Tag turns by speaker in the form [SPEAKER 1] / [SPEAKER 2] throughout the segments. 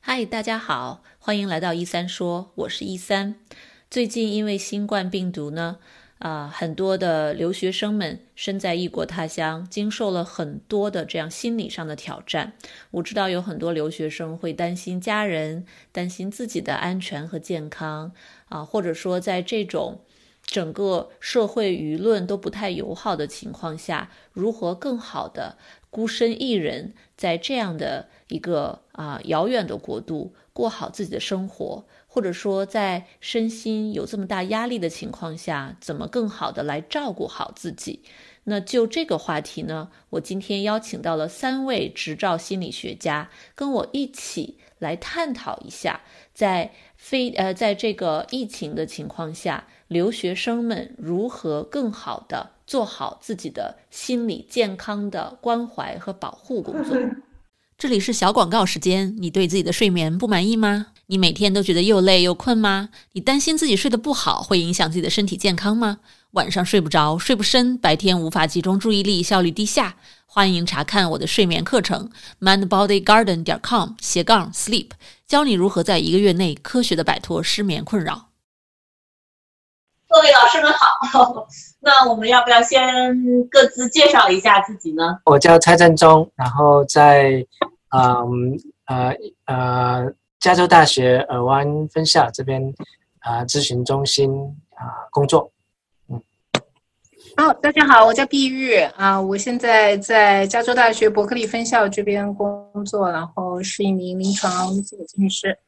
[SPEAKER 1] 嗨，大家好，欢迎来到一三说，我是一三。最近因为新冠病毒呢，啊，很多的留学生们身在异国他乡，经受了很多的这样心理上的挑战。我知道有很多留学生会担心家人，担心自己的安全和健康，啊，或者说在这种整个社会舆论都不太友好的情况下，如何更好的孤身一人在这样的。一个啊遥远的国度，过好自己的生活，或者说在身心有这么大压力的情况下，怎么更好的来照顾好自己？那就这个话题呢，我今天邀请到了三位执照心理学家，跟我一起来探讨一下，在非呃在这个疫情的情况下，留学生们如何更好的做好自己的心理健康的关怀和保护工作。这里是小广告时间。你对自己的睡眠不满意吗？你每天都觉得又累又困吗？你担心自己睡得不好会影响自己的身体健康吗？晚上睡不着，睡不深，白天无法集中注意力，效率低下？欢迎查看我的睡眠课程，mindbodygarden 点 com 斜杠 sleep，教你如何在一个月内科学的摆脱失眠困扰。
[SPEAKER 2] 各位老师们好，那我们要不要先各自介绍一下自己呢？
[SPEAKER 3] 我叫蔡振中，然后在嗯呃呃加州大学尔湾分校这边啊咨询中心啊工作。
[SPEAKER 4] 嗯，哦，大家好，我叫碧玉啊，我现在在加州大学伯克利分校这边工作，然后是一名临床心理咨询师。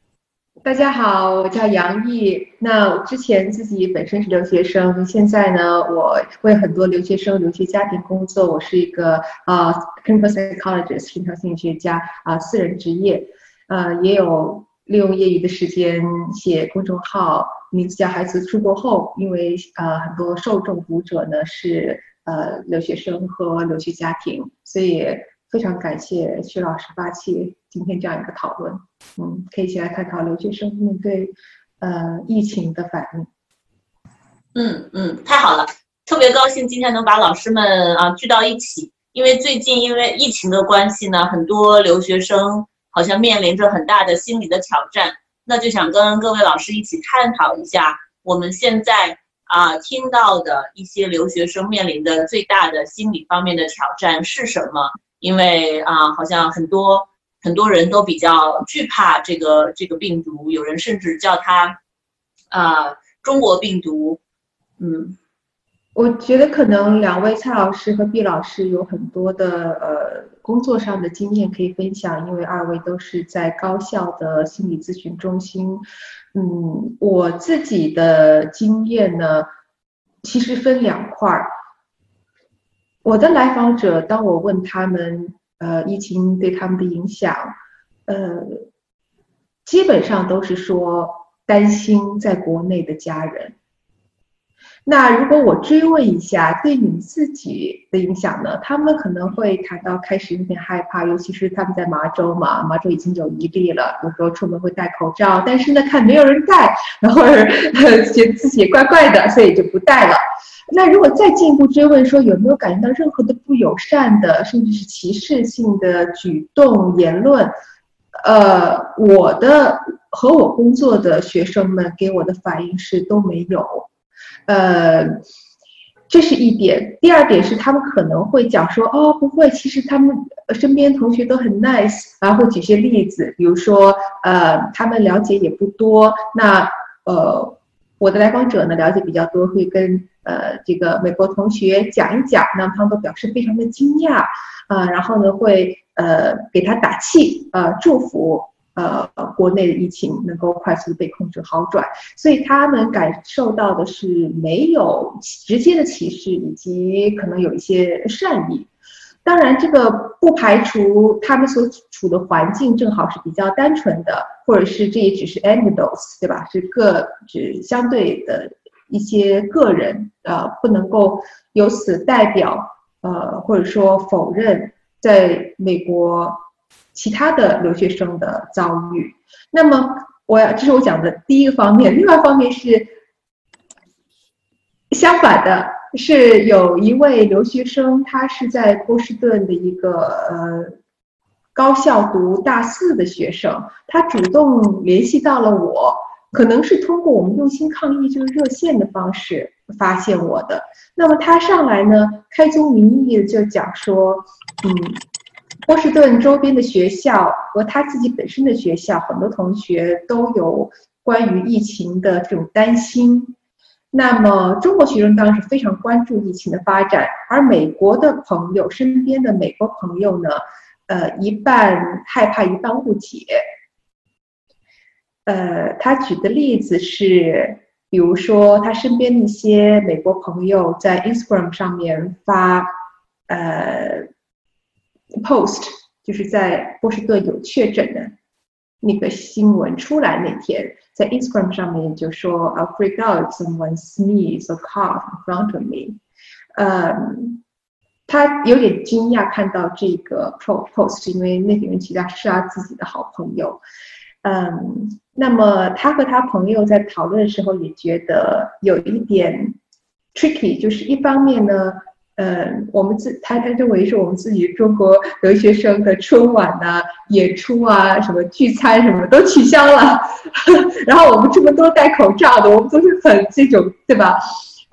[SPEAKER 5] 大家好，我叫杨毅。那之前自己本身是留学生，现在呢，我为很多留学生、留学家庭工作。我是一个啊，clinical psychologist，临床心理学家啊，私人职业。呃，也有利用业余的时间写公众号，名字叫“孩子出国后”，因为呃，很多受众读者呢是呃留学生和留学家庭，所以。非常感谢徐老师发起今天这样一个讨论，嗯，可以一起来探讨留学生面对呃疫情的反应。
[SPEAKER 2] 嗯嗯，太好了，特别高兴今天能把老师们啊聚到一起，因为最近因为疫情的关系呢，很多留学生好像面临着很大的心理的挑战，那就想跟各位老师一起探讨一下我们现在啊听到的一些留学生面临的最大的心理方面的挑战是什么。因为啊，好像很多很多人都比较惧怕这个这个病毒，有人甚至叫它啊中国病毒。嗯，
[SPEAKER 5] 我觉得可能两位蔡老师和毕老师有很多的呃工作上的经验可以分享，因为二位都是在高校的心理咨询中心。嗯，我自己的经验呢，其实分两块儿。我的来访者，当我问他们，呃，疫情对他们的影响，呃，基本上都是说担心在国内的家人。那如果我追问一下对你自己的影响呢？他们可能会谈到开始有点害怕，尤其是他们在麻州嘛，麻州已经有一例了，有时候出门会戴口罩，但是呢，看没有人戴，然后 觉得自己怪怪的，所以就不戴了。那如果再进一步追问说有没有感觉到任何的不友善的，甚至是歧视性的举动言论，呃，我的和我工作的学生们给我的反应是都没有，呃，这是一点。第二点是他们可能会讲说哦不会，其实他们身边同学都很 nice，然后会举些例子，比如说呃他们了解也不多，那呃。我的来访者呢了解比较多，会跟呃这个美国同学讲一讲，那他们都表示非常的惊讶啊，然后呢会呃给他打气呃祝福呃国内的疫情能够快速的被控制好转，所以他们感受到的是没有直接的歧视，以及可能有一些善意。当然，这个不排除他们所处的环境正好是比较单纯的，或者是这也只是 anecdotes，对吧？是个只相对的一些个人，呃，不能够由此代表，呃，或者说否认在美国其他的留学生的遭遇。那么，我要这是我讲的第一个方面，另外一方面是相反的。是有一位留学生，他是在波士顿的一个呃高校读大四的学生，他主动联系到了我，可能是通过我们用心抗疫这个热线的方式发现我的。那么他上来呢，开宗明义的就讲说，嗯，波士顿周边的学校和他自己本身的学校，很多同学都有关于疫情的这种担心。那么中国学生当然是非常关注疫情的发展，而美国的朋友身边的美国朋友呢？呃，一半害怕，一半误解。呃，他举的例子是，比如说他身边的一些美国朋友在 Instagram 上面发呃 post，就是在波士顿有确诊的那个新闻出来那天，在 Instagram 上面就说 I freak out someone sneeze or cough in front of me，嗯。他有点惊讶看到这个 post，因为那个人其实是他自己的好朋友。嗯，那么他和他朋友在讨论的时候也觉得有一点 tricky，就是一方面呢，呃，我们自他他认为是我们自己中国留学生的春晚呐、演出啊、什么聚餐什么都取消了，然后我们这么多戴口罩的，我们都是很这种，对吧？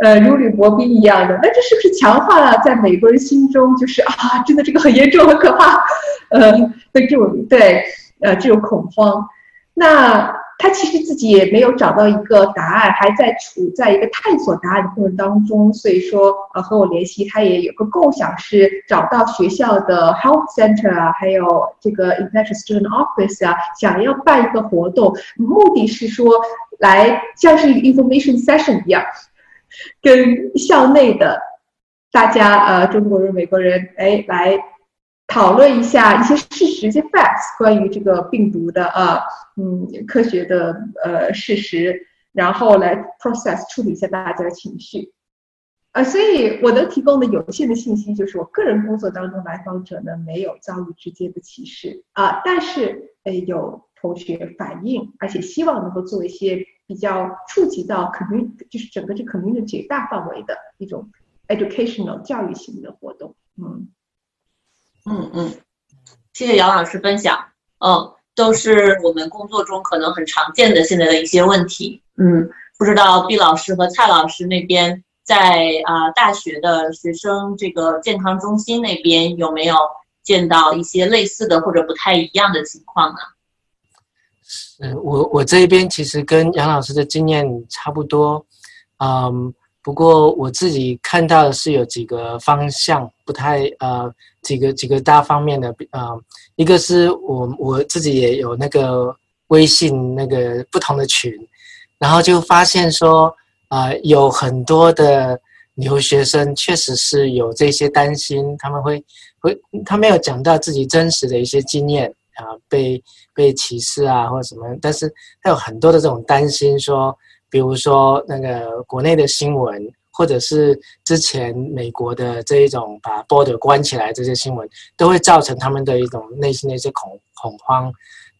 [SPEAKER 5] 呃，如履薄冰一样的，那这是不是强化了在美国人心中就是啊，真的这个很严重、很可怕，呃对这种对，呃这种恐慌？那他其实自己也没有找到一个答案，还在处在一个探索答案的过程当中。所以说，呃，和我联系，他也有个构想，是找到学校的 health center 啊，还有这个 international student office 啊，想要办一个活动，目的是说来像是一个 information session 一样。跟校内的大家，呃，中国人、美国人，哎，来讨论一下一些事实、一些 facts，关于这个病毒的，呃，嗯，科学的，呃，事实，然后来 process 处理一下大家的情绪，呃，所以我能提供的有限的信息就是，我个人工作当中来访者呢没有遭遇直接的歧视啊，但是，呃，有同学反映，而且希望能够做一些。比较触及到可能就是整个这 community 大范围的一种 educational 教育型的活动。嗯
[SPEAKER 2] 嗯嗯，谢谢杨老师分享。嗯，都是我们工作中可能很常见的现在的一些问题。嗯，不知道毕老师和蔡老师那边在啊大学的学生这个健康中心那边有没有见到一些类似的或者不太一样的情况呢？
[SPEAKER 3] 嗯，我我这边其实跟杨老师的经验差不多，嗯，不过我自己看到的是有几个方向不太呃，几个几个大方面的啊，一个是我我自己也有那个微信那个不同的群，然后就发现说啊，有很多的留学生确实是有这些担心，他们会会他没有讲到自己真实的一些经验。啊，被被歧视啊，或者什么？但是他有很多的这种担心，说，比如说那个国内的新闻，或者是之前美国的这一种把 border 关起来这些新闻，都会造成他们的一种内心的一些恐恐慌，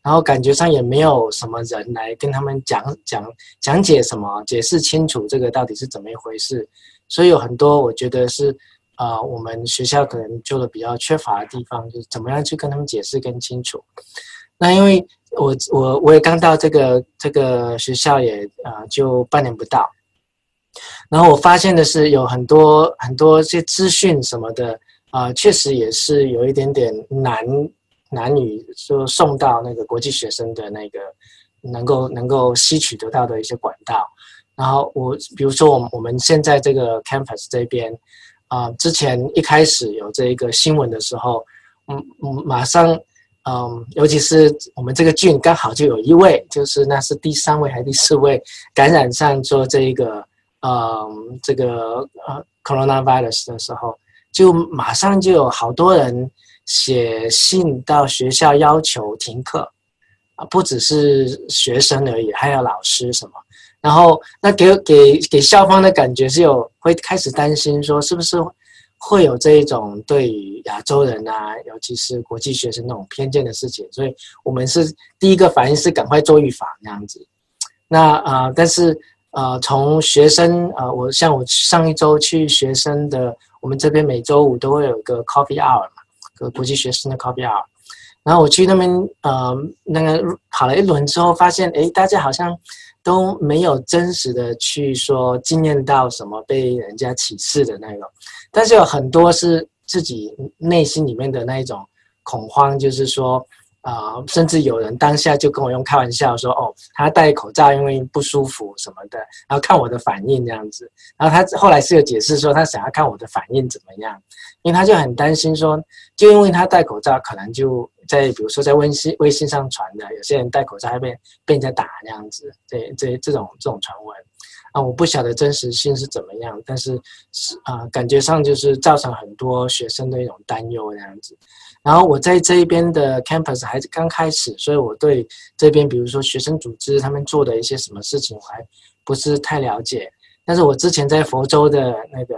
[SPEAKER 3] 然后感觉上也没有什么人来跟他们讲讲讲解什么，解释清楚这个到底是怎么一回事，所以有很多我觉得是。啊，我们学校可能做的比较缺乏的地方，就是怎么样去跟他们解释更清楚。那因为我我我也刚到这个这个学校也啊就半年不到，然后我发现的是有很多很多些资讯什么的啊，确实也是有一点点难难以说送到那个国际学生的那个能够能够吸取得到的一些管道。然后我比如说我们我们现在这个 campus 这边。啊，之前一开始有这一个新闻的时候，嗯嗯，马上，嗯，尤其是我们这个郡刚好就有一位，就是那是第三位还是第四位感染上做这一个，嗯，这个呃，coronavirus 的时候，就马上就有好多人写信到学校要求停课，啊，不只是学生而已，还有老师什么。然后，那给给给校方的感觉是有会开始担心，说是不是会有这一种对于亚洲人啊，尤其是国际学生那种偏见的事情。所以我们是第一个反应是赶快做预防那样子。那啊，但是呃，从学生啊，我像我上一周去学生的，我们这边每周五都会有一个 coffee hour 嘛，个国际学生的 coffee hour。然后我去那边呃那个跑了一轮之后，发现哎，大家好像都没有真实的去说经验到什么被人家歧视的那种，但是有很多是自己内心里面的那一种恐慌，就是说。啊，甚至有人当下就跟我用开玩笑说：“哦，他戴口罩因为不舒服什么的，然后看我的反应这样子。”然后他后来是有解释说，他想要看我的反应怎么样，因为他就很担心说，就因为他戴口罩，可能就在比如说在微信微信上传的，有些人戴口罩还被被人家打那样子，这这这种这种传闻。啊，我不晓得真实性是怎么样，但是是啊，感觉上就是造成很多学生的一种担忧那样子。然后我在这一边的 campus 还是刚开始，所以我对这边比如说学生组织他们做的一些什么事情，我还不是太了解。但是我之前在佛州的那个，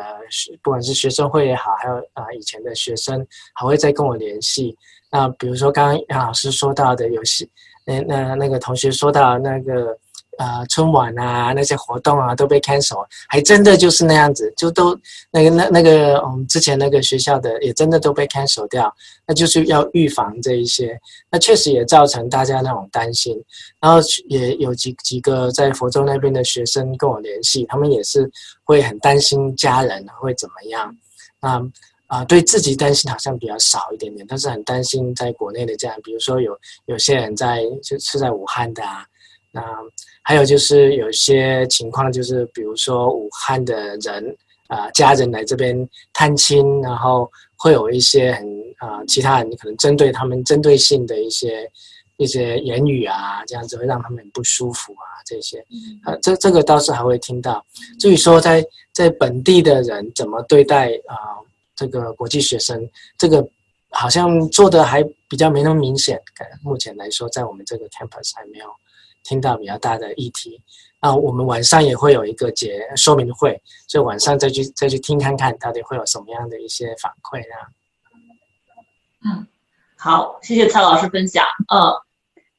[SPEAKER 3] 不管是学生会也好，还有啊以前的学生还会再跟我联系。那比如说刚刚杨老师说到的游戏，那那那个同学说到那个。啊，春晚啊，那些活动啊都被 cancel，还真的就是那样子，就都那个那那个我们之前那个学校的也真的都被 cancel 掉，那就是要预防这一些，那确实也造成大家那种担心，然后也有几几个在佛州那边的学生跟我联系，他们也是会很担心家人会怎么样，啊啊，对自己担心好像比较少一点点，但是很担心在国内的这样，比如说有有些人在就是在武汉的啊。那还有就是有些情况，就是比如说武汉的人啊，家人来这边探亲，然后会有一些很啊，其他人可能针对他们针对性的一些一些言语啊，这样子会让他们很不舒服啊，这些啊，这这个倒是还会听到。至于说在在本地的人怎么对待啊这个国际学生，这个好像做的还比较没那么明显。目前来说，在我们这个 campus 还没有。听到比较大的议题，啊，我们晚上也会有一个节说明会，所以晚上再去再去听看看到底会有什么样的一些反馈啊。
[SPEAKER 2] 嗯，好，谢谢蔡老师分享。呃，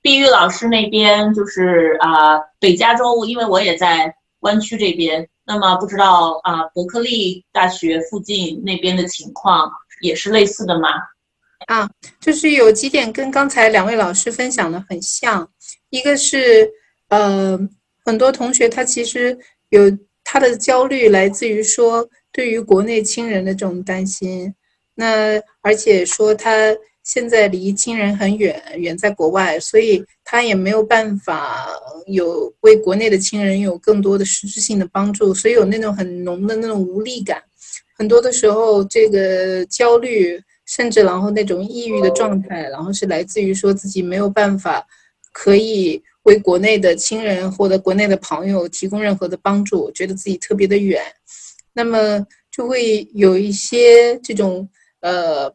[SPEAKER 2] 碧玉老师那边就是啊，北加州，因为我也在湾区这边，那么不知道啊，伯克利大学附近那边的情况也是类似的吗？
[SPEAKER 4] 啊，就是有几点跟刚才两位老师分享的很像。一个是，呃，很多同学他其实有他的焦虑来自于说对于国内亲人的这种担心，那而且说他现在离亲人很远，远在国外，所以他也没有办法有为国内的亲人有更多的实质性的帮助，所以有那种很浓的那种无力感。很多的时候，这个焦虑甚至然后那种抑郁的状态，然后是来自于说自己没有办法。可以为国内的亲人或者国内的朋友提供任何的帮助，觉得自己特别的远，那么就会有一些这种呃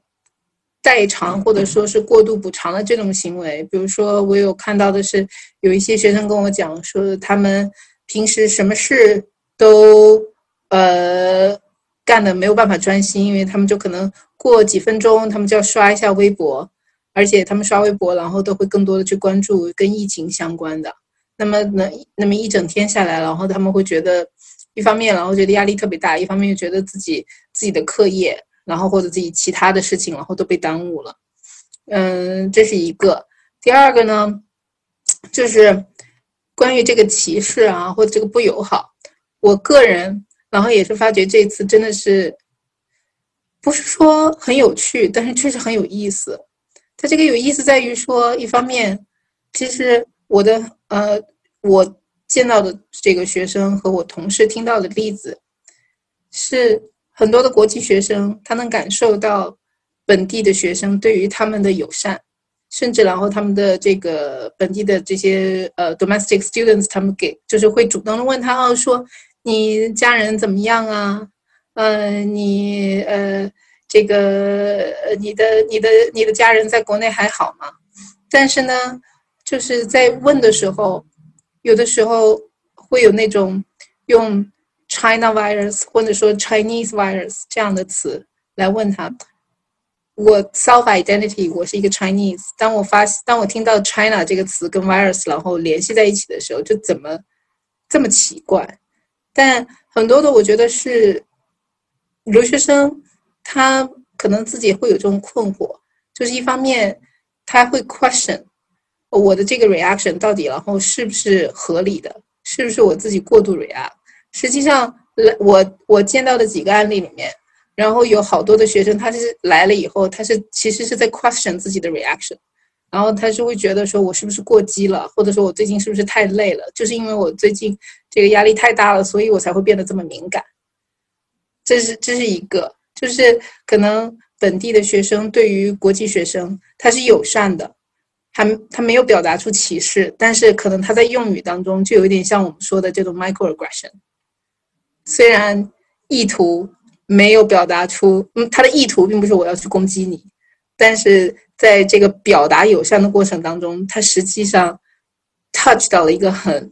[SPEAKER 4] 代偿或者说是过度补偿的这种行为。比如说，我有看到的是，有一些学生跟我讲说，他们平时什么事都呃干的没有办法专心，因为他们就可能过几分钟，他们就要刷一下微博。而且他们刷微博，然后都会更多的去关注跟疫情相关的。那么，那那么一整天下来，然后他们会觉得，一方面，然后觉得压力特别大；，一方面又觉得自己自己的课业，然后或者自己其他的事情，然后都被耽误了。嗯，这是一个。第二个呢，就是关于这个歧视啊，或者这个不友好。我个人，然后也是发觉这次真的是，不是说很有趣，但是确实很有意思。它这个有意思在于说，一方面，其实我的呃，我见到的这个学生和我同事听到的例子，是很多的国际学生，他能感受到本地的学生对于他们的友善，甚至然后他们的这个本地的这些呃 domestic students，他们给就是会主动的问他哦，说你家人怎么样啊？嗯，你呃。这个，你的、你的、你的家人在国内还好吗？但是呢，就是在问的时候，有的时候会有那种用 China virus 或者说 Chinese virus 这样的词来问他。我 self identity 我是一个 Chinese，当我发当我听到 China 这个词跟 virus 然后联系在一起的时候，就怎么这么奇怪？但很多的我觉得是留学生。他可能自己会有这种困惑，就是一方面，他会 question 我的这个 reaction 到底然后是不是合理的，是不是我自己过度 react？实际上，来我我见到的几个案例里面，然后有好多的学生，他是来了以后，他是其实是在 question 自己的 reaction，然后他是会觉得说我是不是过激了，或者说我最近是不是太累了，就是因为我最近这个压力太大了，所以我才会变得这么敏感。这是这是一个，就是可能本地的学生对于国际学生他是友善的，还他没有表达出歧视，但是可能他在用语当中就有一点像我们说的这种 microaggression。虽然意图没有表达出，嗯，他的意图并不是我要去攻击你，但是在这个表达友善的过程当中，他实际上 touch 到了一个很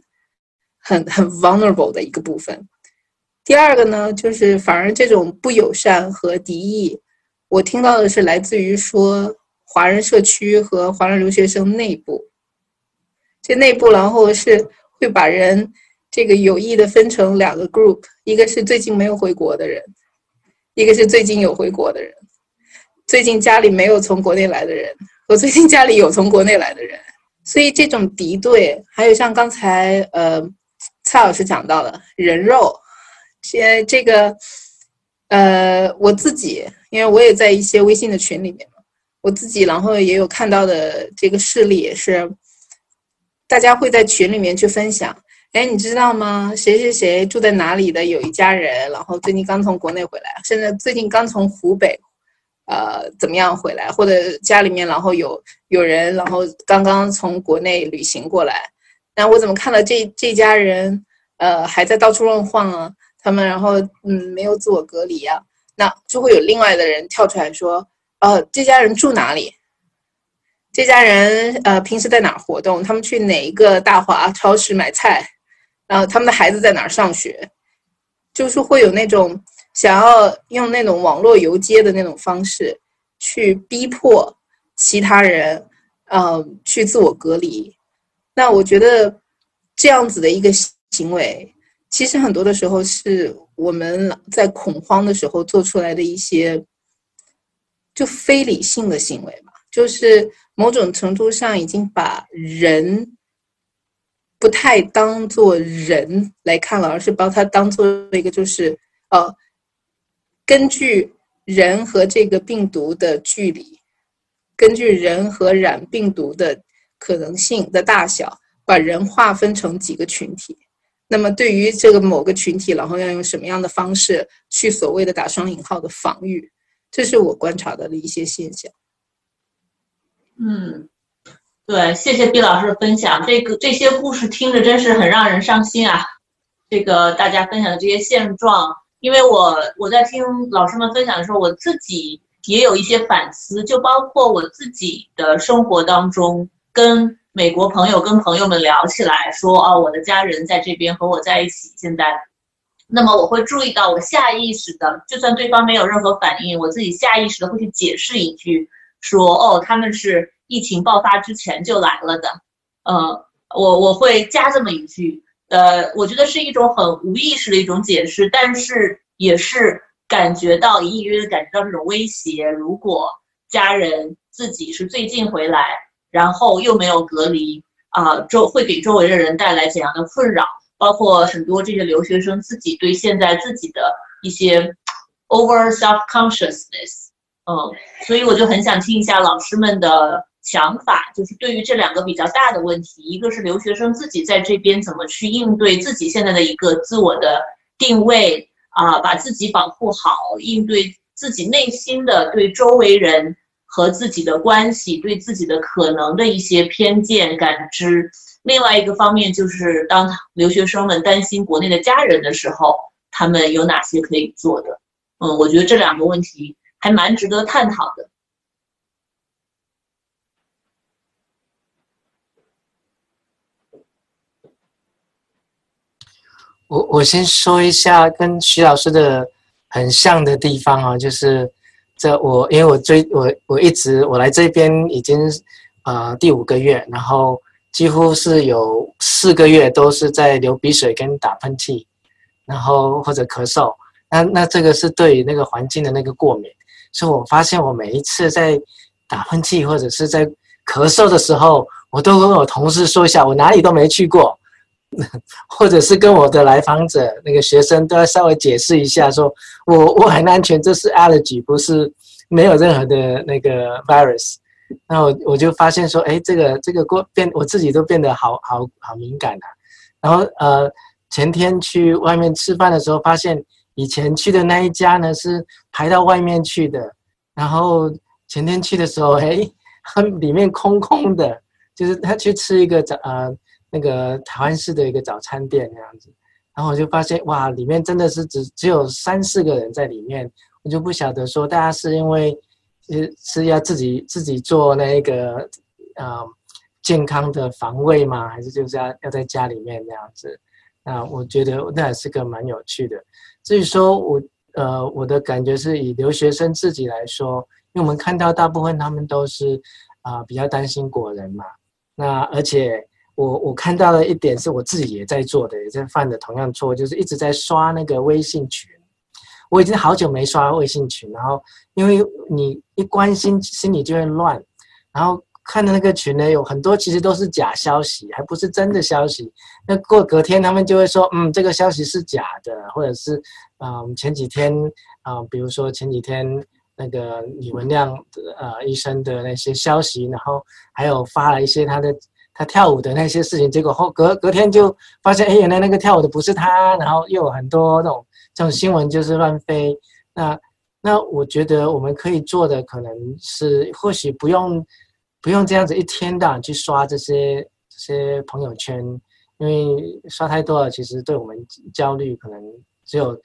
[SPEAKER 4] 很很 vulnerable 的一个部分。第二个呢，就是反而这种不友善和敌意，我听到的是来自于说华人社区和华人留学生内部，这内部然后是会把人这个有意的分成两个 group，一个是最近没有回国的人，一个是最近有回国的人，最近家里没有从国内来的人和最近家里有从国内来的人，所以这种敌对，还有像刚才呃蔡老师讲到的人肉。先这个，呃，我自己，因为我也在一些微信的群里面嘛，我自己然后也有看到的这个事例，也是大家会在群里面去分享。哎，你知道吗？谁谁谁住在哪里的？有一家人，然后最近刚从国内回来，现在最近刚从湖北，呃，怎么样回来？或者家里面然后有有人，然后刚刚从国内旅行过来，那我怎么看到这这家人，呃，还在到处乱晃啊？他们然后嗯没有自我隔离啊，那就会有另外的人跳出来说，呃这家人住哪里？这家人呃平时在哪儿活动？他们去哪一个大华超市买菜？然后他们的孩子在哪儿上学？就是会有那种想要用那种网络游街的那种方式去逼迫其他人，呃去自我隔离。那我觉得这样子的一个行为。其实很多的时候是我们在恐慌的时候做出来的一些就非理性的行为嘛，就是某种程度上已经把人不太当做人来看了，而是把它当做一个就是呃，根据人和这个病毒的距离，根据人和染病毒的可能性的大小，把人划分成几个群体。那么，对于这个某个群体，然后要用什么样的方式去所谓的打双引号的防御，这是我观察到的一些现象。
[SPEAKER 2] 嗯，对，谢谢毕老师的分享。这个这些故事听着真是很让人伤心啊。这个大家分享的这些现状，因为我我在听老师们分享的时候，我自己也有一些反思，就包括我自己的生活当中跟。美国朋友跟朋友们聊起来说：“哦，我的家人在这边和我在一起。现在，那么我会注意到，我下意识的，就算对方没有任何反应，我自己下意识的会去解释一句，说：哦，他们是疫情爆发之前就来了的。呃，我我会加这么一句。呃，我觉得是一种很无意识的一种解释，但是也是感觉到隐隐约约感觉到这种威胁。如果家人自己是最近回来。”然后又没有隔离啊，周会给周围的人带来怎样的困扰？包括很多这些留学生自己对现在自己的一些 over self consciousness，嗯，所以我就很想听一下老师们的想法，就是对于这两个比较大的问题，一个是留学生自己在这边怎么去应对自己现在的一个自我的定位啊，把自己保护好，应对自己内心的对周围人。和自己的关系，对自己的可能的一些偏见感知。另外一个方面就是，当留学生们担心国内的家人的时候，他们有哪些可以做的？嗯，我觉得这两个问题还蛮值得探讨的。
[SPEAKER 3] 我我先说一下跟徐老师的很像的地方啊，就是。这我因为我最我我一直我来这边已经呃第五个月，然后几乎是有四个月都是在流鼻水跟打喷嚏，然后或者咳嗽。那那这个是对于那个环境的那个过敏，所以我发现我每一次在打喷嚏或者是在咳嗽的时候，我都跟我同事说一下，我哪里都没去过，或者是跟我的来访者那个学生都要稍微解释一下，说我 我很安全，这是 allergy，不是没有任何的那个 virus。那我我就发现说，哎，这个这个过变，我自己都变得好好好敏感啊。然后呃，前天去外面吃饭的时候，发现以前去的那一家呢是排到外面去的，然后前天去的时候，哎，里面空空的，就是他去吃一个早呃那个台湾式的一个早餐店那样子，然后我就发现哇，里面真的是只只有三四个人在里面，我就不晓得说大家是因为。是是要自己自己做那个呃健康的防卫吗？还是就是要要在家里面那样子？那我觉得那也是个蛮有趣的。至于说我呃我的感觉是以留学生自己来说，因为我们看到大部分他们都是啊比较担心国人嘛。那而且我我看到了一点是我自己也在做的，也在犯的同样错，就是一直在刷那个微信群。我已经好久没刷微信群，然后因为你一关心，心里就会乱，然后看到那个群呢，有很多其实都是假消息，还不是真的消息。那过隔天他们就会说，嗯，这个消息是假的，或者是，嗯，前几天，啊，比如说前几天那个李文亮的呃医生的那些消息，然后还有发了一些他的他跳舞的那些事情，结果后隔隔天就发现，哎，原来那个跳舞的不是他，然后又有很多那种。这种新闻就是乱飞，那那我觉得我们可以做的可能是，或许不用不用这样子一天到晚去刷这些这些朋友圈，因为刷太多了，其实对我们焦虑可能只有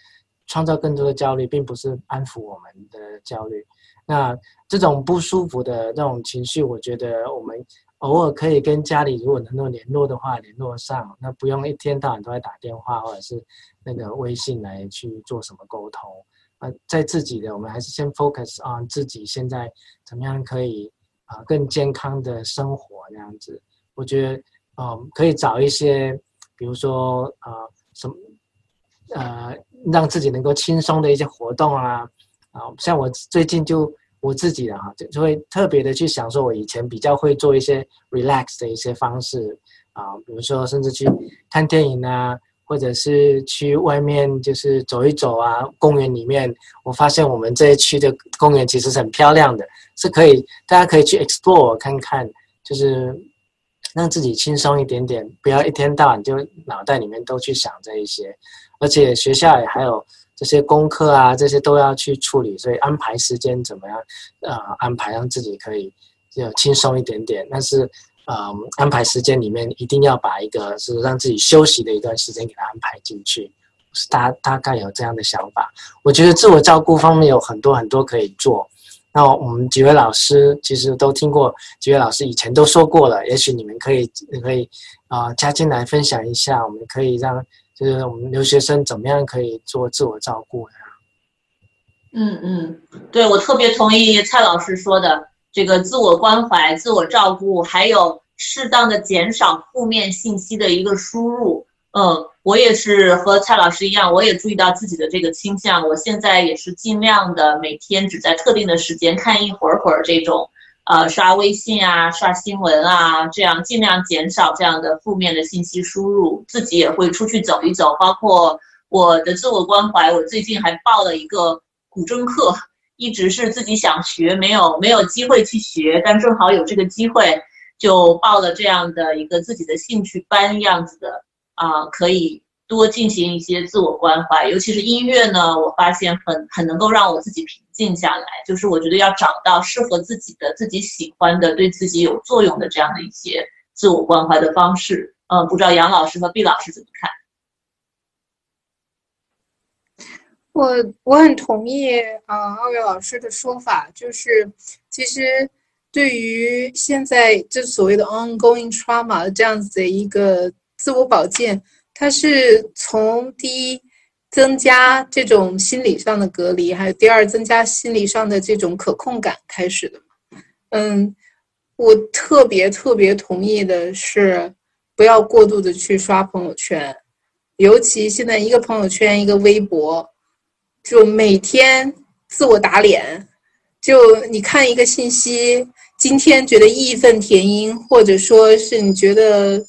[SPEAKER 3] 创造更多的焦虑，并不是安抚我们的焦虑。那这种不舒服的那种情绪，我觉得我们偶尔可以跟家里如果能够联络的话联络上，那不用一天到晚都在打电话或者是。那个微信来去做什么沟通啊？在自己的，我们还是先 focus on 自己现在怎么样可以啊更健康的生活这样子。我觉得嗯可以找一些，比如说啊什么呃让自己能够轻松的一些活动啊啊，像我最近就我自己的哈就就会特别的去想说，我以前比较会做一些 relax 的一些方式啊，比如说甚至去看电影啊。或者是去外面就是走一走啊，公园里面，我发现我们这一区的公园其实是很漂亮的，是可以大家可以去 explore 看看，就是让自己轻松一点点，不要一天到晚就脑袋里面都去想这一些，而且学校也还有这些功课啊，这些都要去处理，所以安排时间怎么样？呃，安排让自己可以就轻松一点点，但是。呃，安排时间里面一定要把一个是让自己休息的一段时间给他安排进去，大大概有这样的想法。我觉得自我照顾方面有很多很多可以做。那我们几位老师其实都听过，几位老师以前都说过了，也许你们可以可以啊加进来分享一下，我们可以让就是我们留学生怎么样可以做自我照顾呢？
[SPEAKER 2] 嗯嗯，对我特别同意蔡老师说的。这个自我关怀、自我照顾，还有适当的减少负面信息的一个输入。嗯，我也是和蔡老师一样，我也注意到自己的这个倾向。我现在也是尽量的每天只在特定的时间看一会儿会儿这种，呃，刷微信啊、刷新闻啊，这样尽量减少这样的负面的信息输入。自己也会出去走一走，包括我的自我关怀，我最近还报了一个古筝课。一直是自己想学，没有没有机会去学，但正好有这个机会，就报了这样的一个自己的兴趣班样子的啊，可以多进行一些自我关怀。尤其是音乐呢，我发现很很能够让我自己平静下来。就是我觉得要找到适合自己的、自己喜欢的、对自己有作用的这样的一些自我关怀的方式。嗯，不知道杨老师和毕老师怎么看？
[SPEAKER 4] 我我很同意啊，二位老师的说法，就是其实对于现在这所谓的 ongoing trauma 这样子的一个自我保健，它是从第一增加这种心理上的隔离，还有第二增加心理上的这种可控感开始的。嗯，我特别特别同意的是，不要过度的去刷朋友圈，尤其现在一个朋友圈，一个微博。就每天自我打脸，就你看一个信息，今天觉得义愤填膺，或者说是你觉得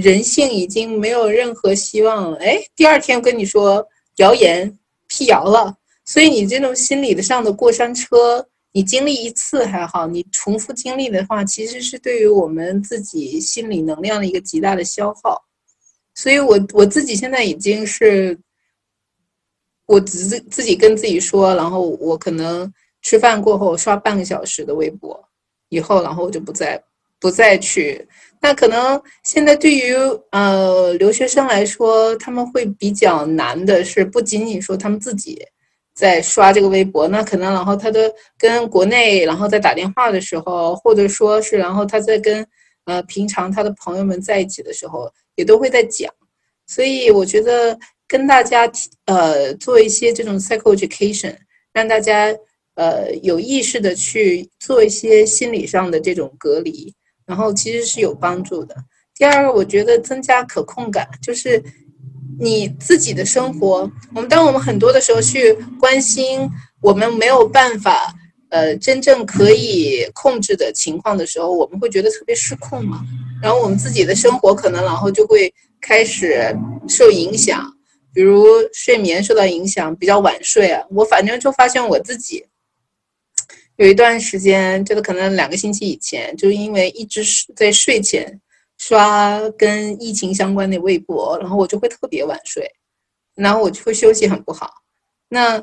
[SPEAKER 4] 人性已经没有任何希望了，哎，第二天跟你说谣言辟谣了，所以你这种心理的上的过山车，你经历一次还好，你重复经历的话，其实是对于我们自己心理能量的一个极大的消耗。所以我我自己现在已经是，我自自己跟自己说，然后我可能吃饭过后刷半个小时的微博。以后，然后我就不再不再去。那可能现在对于呃留学生来说，他们会比较难的是，不仅仅说他们自己在刷这个微博，那可能然后他的跟国内然后在打电话的时候，或者说是然后他在跟呃平常他的朋友们在一起的时候，也都会在讲。所以我觉得跟大家呃做一些这种 psycho education，让大家。呃，有意识的去做一些心理上的这种隔离，然后其实是有帮助的。第二个，我觉得增加可控感，就是你自己的生活。我们当我们很多的时候去关心我们没有办法呃真正可以控制的情况的时候，我们会觉得特别失控嘛。然后我们自己的生活可能然后就会开始受影响，比如睡眠受到影响，比较晚睡啊。我反正就发现我自己。有一段时间，就是可能两个星期以前，就是因为一直在睡前刷跟疫情相关的微博，然后我就会特别晚睡，然后我就会休息很不好。那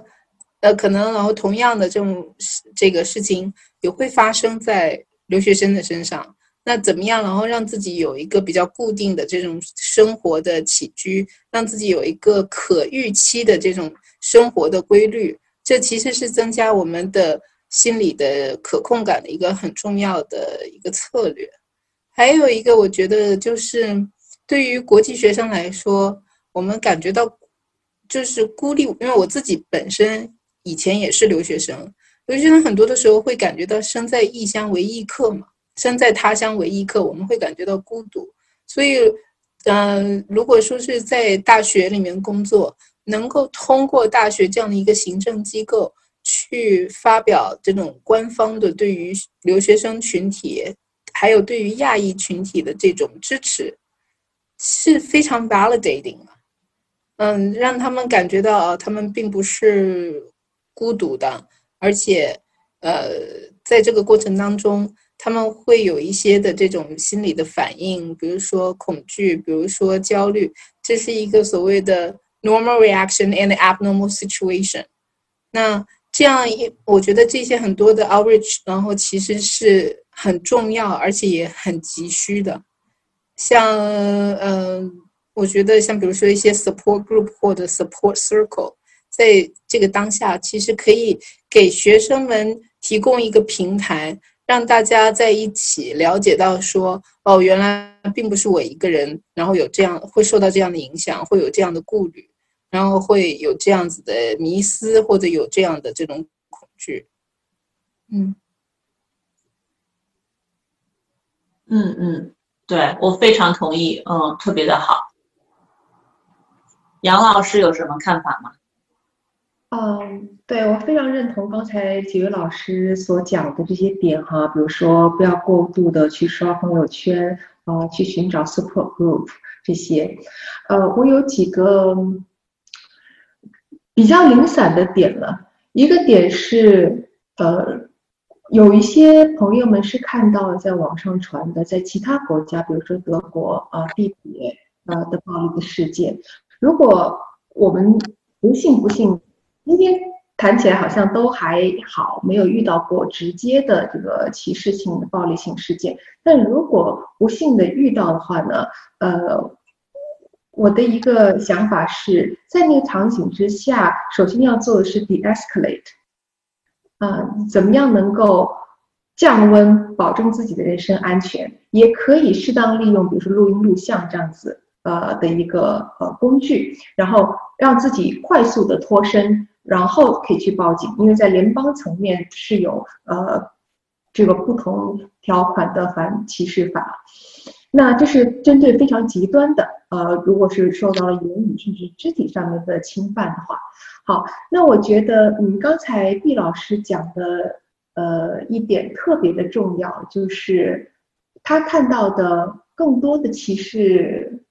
[SPEAKER 4] 呃，可能然后同样的这种这个事情也会发生在留学生的身上。那怎么样，然后让自己有一个比较固定的这种生活的起居，让自己有一个可预期的这种生活的规律，这其实是增加我们的。心理的可控感的一个很重要的一个策略，还有一个我觉得就是对于国际学生来说，我们感觉到就是孤立，因为我自己本身以前也是留学生，留学生很多的时候会感觉到身在异乡为异客嘛，身在他乡为异客，我们会感觉到孤独。所以，嗯，如果说是在大学里面工作，能够通过大学这样的一个行政机构。去发表这种官方的对于留学生群体，还有对于亚裔群体的这种支持，是非常 validating 的。嗯，让他们感觉到他们并不是孤独的，而且，呃，在这个过程当中，他们会有一些的这种心理的反应，比如说恐惧，比如说焦虑，这是一个所谓的 normal reaction in the abnormal situation。那这样一，我觉得这些很多的 outreach，然后其实是很重要，而且也很急需的。像，嗯，我觉得像比如说一些 support group 或者 support circle，在这个当下，其实可以给学生们提供一个平台，让大家在一起了解到说，哦，原来并不是我一个人，然后有这样会受到这样的影响，会有这样的顾虑。然后会有这样子的迷思，或者有这样的这种恐惧，嗯，
[SPEAKER 2] 嗯嗯，对我非常同意，嗯，特别的好。杨老师有什么看法吗？
[SPEAKER 5] 嗯，对我非常认同刚才几位老师所讲的这些点哈，比如说不要过度的去刷朋友圈啊，去寻找 support group 这些，呃，我有几个。比较零散的点了，一个点是，呃，有一些朋友们是看到了在网上传的，在其他国家，比如说德国啊、地铁啊的暴力的事件。如果我们不信不信，今天谈起来好像都还好，没有遇到过直接的这个歧视性的暴力性事件。但如果不幸的遇到的话呢，呃。我的一个想法是在那个场景之下，首先要做的是 de-escalate，啊，怎么样能够降温，保证自己的人身安全，也可以适当利用，比如说录音录像这样子，呃的一个呃工具，然后让自己快速的脱身，然后可以去报警，因为在联邦层面是有呃这个不同条款的反歧视法。那这是针对非常极端的，呃，如果是受到了言语甚至肢体上面的侵犯的话，好，那我觉得，嗯，刚才毕老师讲的呃一点特别的重要，就是他看到的更多的歧视，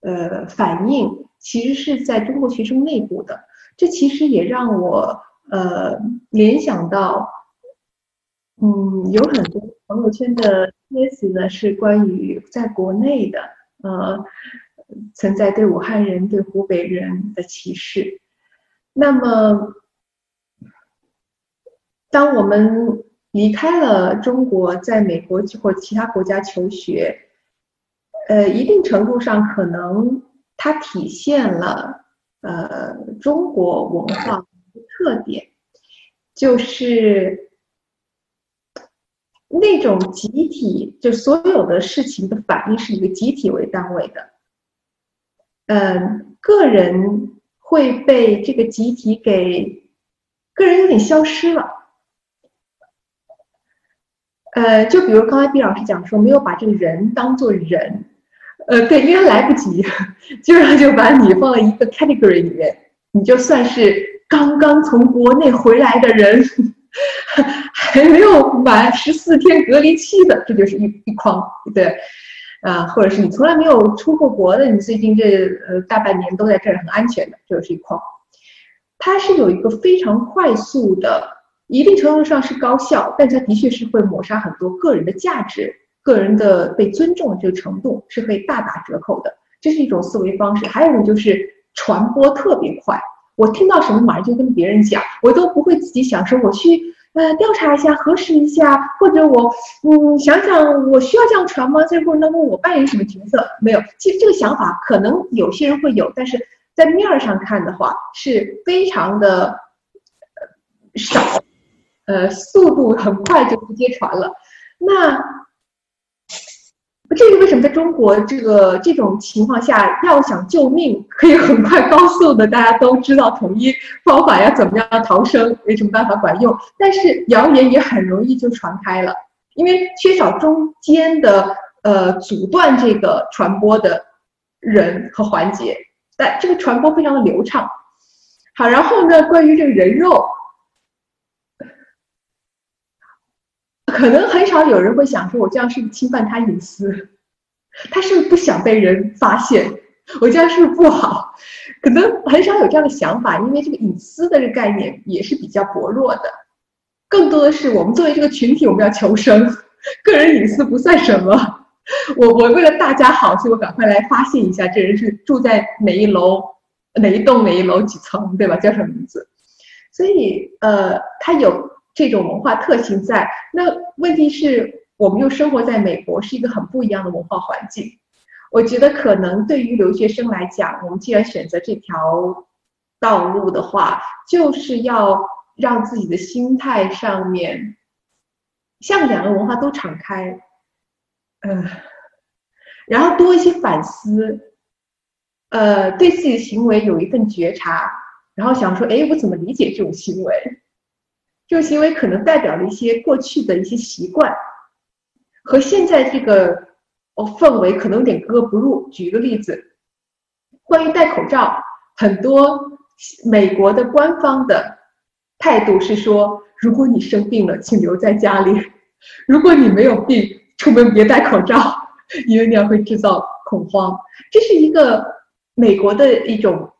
[SPEAKER 5] 呃反应其实是在中国学生内部的。这其实也让我呃联想到，嗯，有很多朋友圈的帖子呢是关于在国内的，呃，存在对武汉人、对湖北人的歧视。那么，当我们离开了中国，在美国或其他国家求学，呃，一定程度上可能它体现了。呃，中国文化的特点就是那种集体，就所有的事情的反应是一个集体为单位的。嗯，个人会被这个集体给，个人有点消失了。呃，就比如刚才毕老师讲说，没有把这个人当做人。呃，对，因为来不及，基本上就把你放在一个 category 里面，你就算是刚刚从国内回来的人，还没有满十四天隔离期的，这就是一一筐，对，啊，或者是你从来没有出过国的，你最近这呃大半年都在这儿很安全的，这就是一筐。它是有一个非常快速的，一定程度上是高效，但它的确是会抹杀很多个人的价值。个人的被尊重的这个程度是可以大打折扣的，这是一种思维方式。还有一种就是传播特别快，我听到什么马上就跟别人讲，我都不会自己想说我去呃调查一下、核实一下，或者我嗯想想我需要这样传吗？在过程当中我扮演什么角色？没有，其实这个想法可能有些人会有，但是在面儿上看的话是非常的少，呃，速度很快就直接传了。那。这个为什么在中国这个这种情况下，要想救命，可以很快高速的，大家都知道统一方法要怎么样逃生，没什么办法管用。但是谣言也很容易就传开了，因为缺少中间的呃阻断这个传播的人和环节，但这个传播非常的流畅。好，然后呢，关于这个人肉。可能很少有人会想说，我这样是不是侵犯他隐私？他是不是不想被人发现？我这样是不是不好？可能很少有这样的想法，因为这个隐私的这个概念也是比较薄弱的。更多的是我们作为这个群体，我们要求生，个人隐私不算什么。我我为了大家好，所以我赶快来发现一下，这人是住在哪一楼、哪一栋、哪一楼几层，对吧？叫什么名字？所以，呃，他有。这种文化特性在，那问题是我们又生活在美国，是一个很不一样的文化环境。我觉得可能对于留学生来讲，我们既然选择这条道路的话，就是要让自己的心态上面向两个文化都敞开，嗯，然后多一些反思，呃，对自己的行为有一份觉察，然后想说，哎，我怎么理解这种行为？这个行为可能代表了一些过去的一些习惯，和现在这个哦氛围可能有点格格不入。举一个例子，关于戴口罩，很多美国的官方的态度是说，如果你生病了，请留在家里；如果你没有病，出门别戴口罩，因为那样会制造恐慌。这是一个美国的一种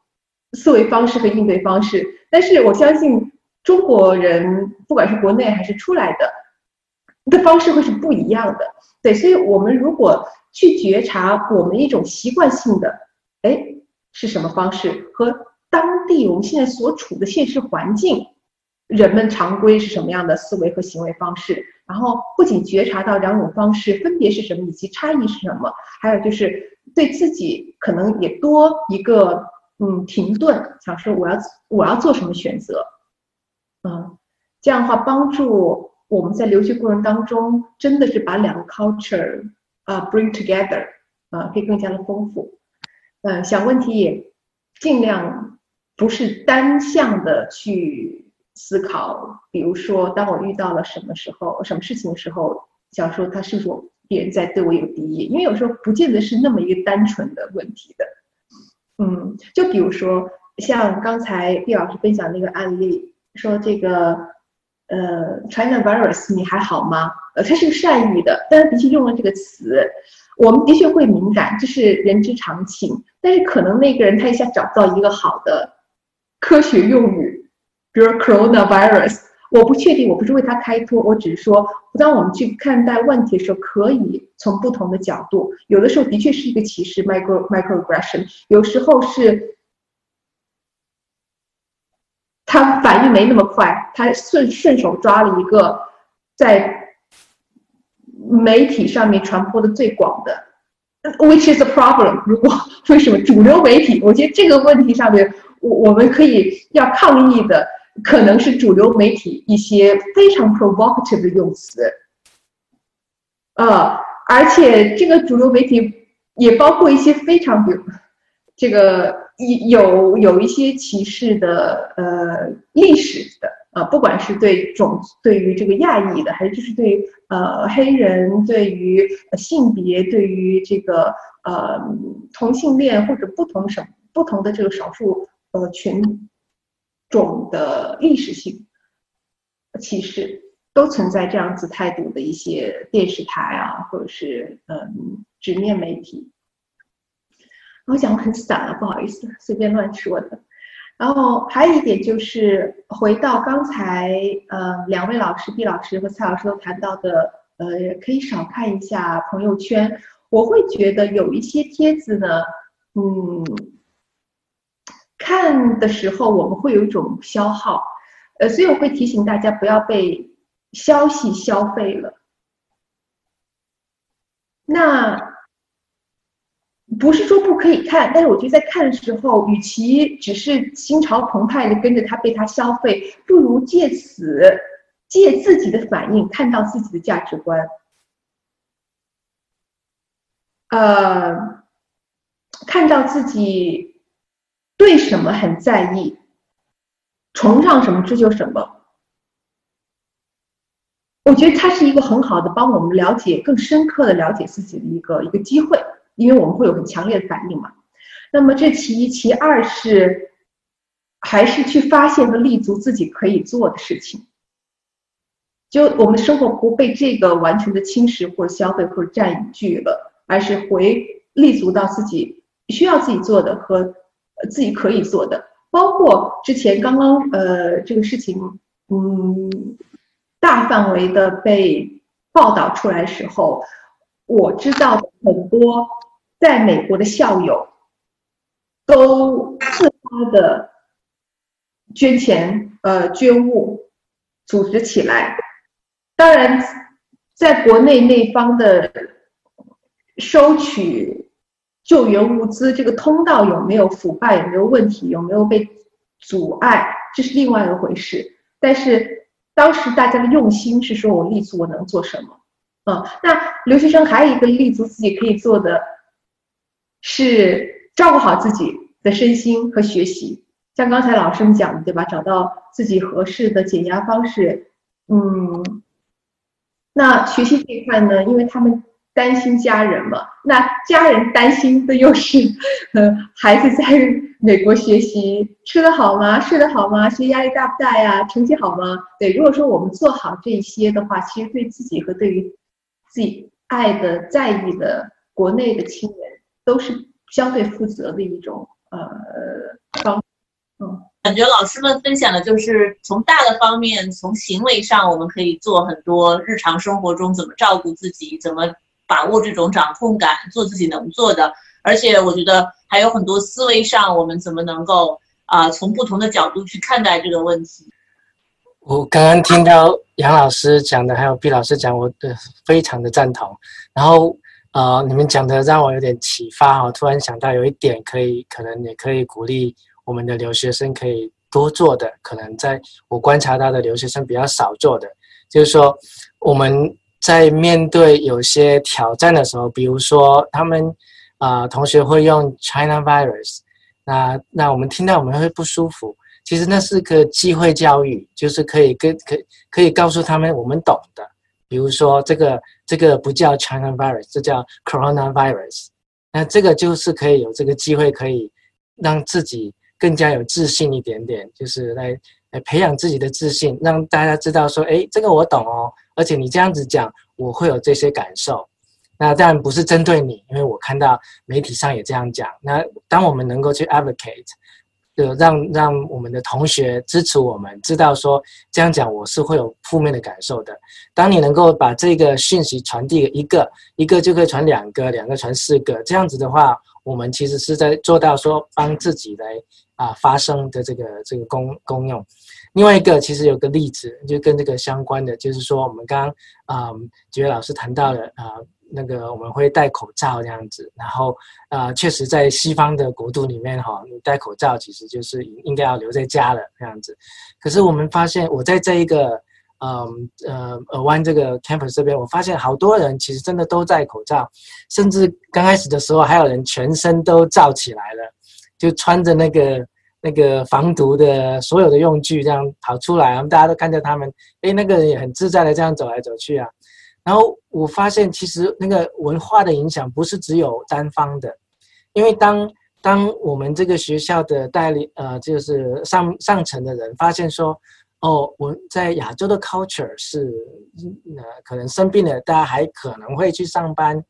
[SPEAKER 5] 思维方式和应对方式，但是我相信。中国人不管是国内还是出来的，的方式会是不一样的。对，所以我们如果去觉察我们一种习惯性的，哎，是什么方式，和当地我们现在所处的现实环境，人们常规是什么样的思维和行为方式，然后不仅觉察到两种方式分别是什么以及差异是什么，还有就是对自己可能也多一个嗯停顿，想说我要我要做什么选择。嗯，这样的话帮助我们在留学过程当中，真的是把两个 culture 啊 bring together 啊，可以更加的丰富。嗯，想问题也尽量不是单向的去思考。比如说，当我遇到了什么时候、什么事情的时候，想说他是否别人在对我有敌意？因为有时候不见得是那么一个单纯的问题的。嗯，就比如说像刚才毕老师分享那个案例。说这个呃，China virus，你还好吗？呃，他是善意的，但是的确用了这个词，我们的确会敏感，这是人之常情。但是可能那个人他一下找不到一个好的科学用语，比如 coronavirus，我不确定，我不是为他开脱，我只是说，当我们去看待问题的时候，可以从不同的角度，有的时候的确是一个歧视 micro microaggression，有时候是。他反应没那么快，他顺顺手抓了一个在媒体上面传播的最广的，which is a problem。如果为什么主流媒体？我觉得这个问题上面，我我们可以要抗议的，可能是主流媒体一些非常 provocative 的用词，呃，而且这个主流媒体也包括一些非常比如这个。有有一些歧视的呃历史的啊，不管是对种对于这个亚裔的，还是就是对呃黑人，对于性别，对于这个呃同性恋或者不同什不同的这个少数呃群种的历史性歧视，都存在这样子态度的一些电视台啊，或者是嗯纸面媒体。我讲的很散了，不好意思，随便乱说的。然后还有一点就是，回到刚才呃两位老师毕老师和蔡老师都谈到的，呃，可以少看一下朋友圈。我会觉得有一些帖子呢，嗯，看的时候我们会有一种消耗，呃，所以我会提醒大家不要被消息消费了。那。不是说不可以看，但是我觉得在看的时候，与其只是心潮澎湃的跟着他被他消费，不如借此借自己的反应看到自己的价值观，呃，看到自己对什么很在意，崇尚什么追求什么。我觉得它是一个很好的帮我们了解更深刻的了解自己的一个一个机会。因为我们会有很强烈的反应嘛，那么这其一，其二是还是去发现和立足自己可以做的事情，就我们的生活不被这个完全的侵蚀或消费或者占据了，而是回立足到自己需要自己做的和自己可以做的，包括之前刚刚呃这个事情嗯大范围的被报道出来时候，我知道很多。在美国的校友都自发的捐钱，呃，捐物组织起来。当然，在国内那方的收取救援物资这个通道有没有腐败，有没有问题，有没有被阻碍，这是另外一回事。但是当时大家的用心是说我立足我能做什么，嗯，那留学生还有一个立足自己可以做的。是照顾好自己的身心和学习，像刚才老师们讲的，对吧？找到自己合适的减压方式。嗯，那学习这一块呢？因为他们担心家人嘛，那家人担心的又是，呃，孩子在美国学习吃得好吗？睡得好吗？学习压力大不大呀？成绩好吗？对，如果说我们做好这些的话，其实对自己和对于自己爱的、在意的国内的亲人。都是相对负责的一种呃方，嗯，
[SPEAKER 2] 感觉老师们分享的就是从大的方面，从行为上我们可以做很多日常生活中怎么照顾自己，怎么把握这种掌控感，做自己能做的。而且我觉得还有很多思维上，我们怎么能够啊从不同的角度去看待这个问题。
[SPEAKER 3] 我刚刚听到杨老师讲的，还有毕老师讲，我的非常的赞同。然后。呃，你们讲的让我有点启发哦。突然想到有一点可以，可能也可以鼓励我们的留学生可以多做的，可能在我观察到的留学生比较少做的，就是说我们在面对有些挑战的时候，比如说他们啊同学会用 China virus，那那我们听到我们会不舒服，其实那是个机会教育，就是可以跟可可以告诉他们我们懂的。比如说，这个这个不叫 China virus，这叫 Corona virus。那这个就是可以有这个机会，可以让自己更加有自信一点点，就是来来，培养自己的自信，让大家知道说，哎，这个我懂哦，而且你这样子讲，我会有这些感受。那当然不是针对你，因为我看到媒体上也这样讲。那当我们能够去 advocate，呃，让让我们的同学支持我们，知道说这样讲我是会有负面的感受的。当你能够把这个讯息传递一个，一个就可以传两个，两个传四个，这样子的话，我们其实是在做到说帮自己来啊发声的这个这个功功用。另外一个其实有个例子，就跟这个相关的，就是说我们刚刚啊几位老师谈到的啊。那个我们会戴口罩这样子，然后呃，确实在西方的国度里面哈，你戴口罩其实就是应该要留在家了这样子。可是我们发现，我在这一个嗯呃尔湾这个 campus 这边，我发现好多人其实真的都戴口罩，甚至刚开始的时候还有人全身都罩起来了，就穿着那个那个防毒的所有的用具这样跑出来，我们大家都看着他们，哎，那个人也很自在的这样走来走去啊。然后我发现，其实那个文化的影响不是只有单方的，因为当当我们这个学校的代理呃，就是上上层的人发现说，哦，我在亚洲的 culture 是呃，可能生病了，大家还可能会去上班，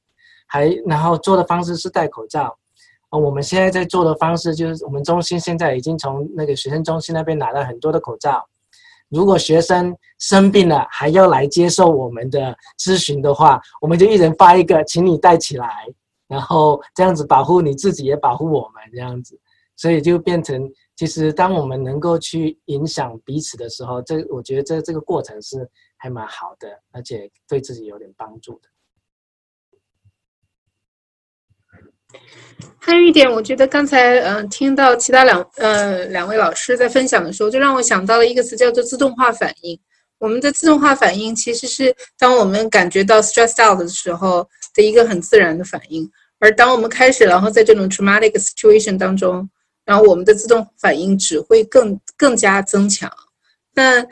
[SPEAKER 3] 还然后做的方式是戴口罩。哦，我们现在在做的方式就是，我们中心现在已经从那个学生中心那边拿了很多的口罩。如果学生生病了还要来接受我们的咨询的话，我们就一人发一个，请你带起来，然后这样子保护你自己，也保护我们这样子，所以就变成，其实当我们能够去影响彼此的时候，这我觉得这这个过程是还蛮好的，而且对自己有点帮助的。
[SPEAKER 4] 还有一点，我觉得刚才嗯听到其他两呃两位老师在分享的时候，就让我想到了一个词，叫做自动化反应。我们的自动化反应其实是当我们感觉到 stressed out 的时候的一个很自然的反应，而当我们开始然后在这种 traumatic situation 当中，然后我们的自动反应只会更更加增强。那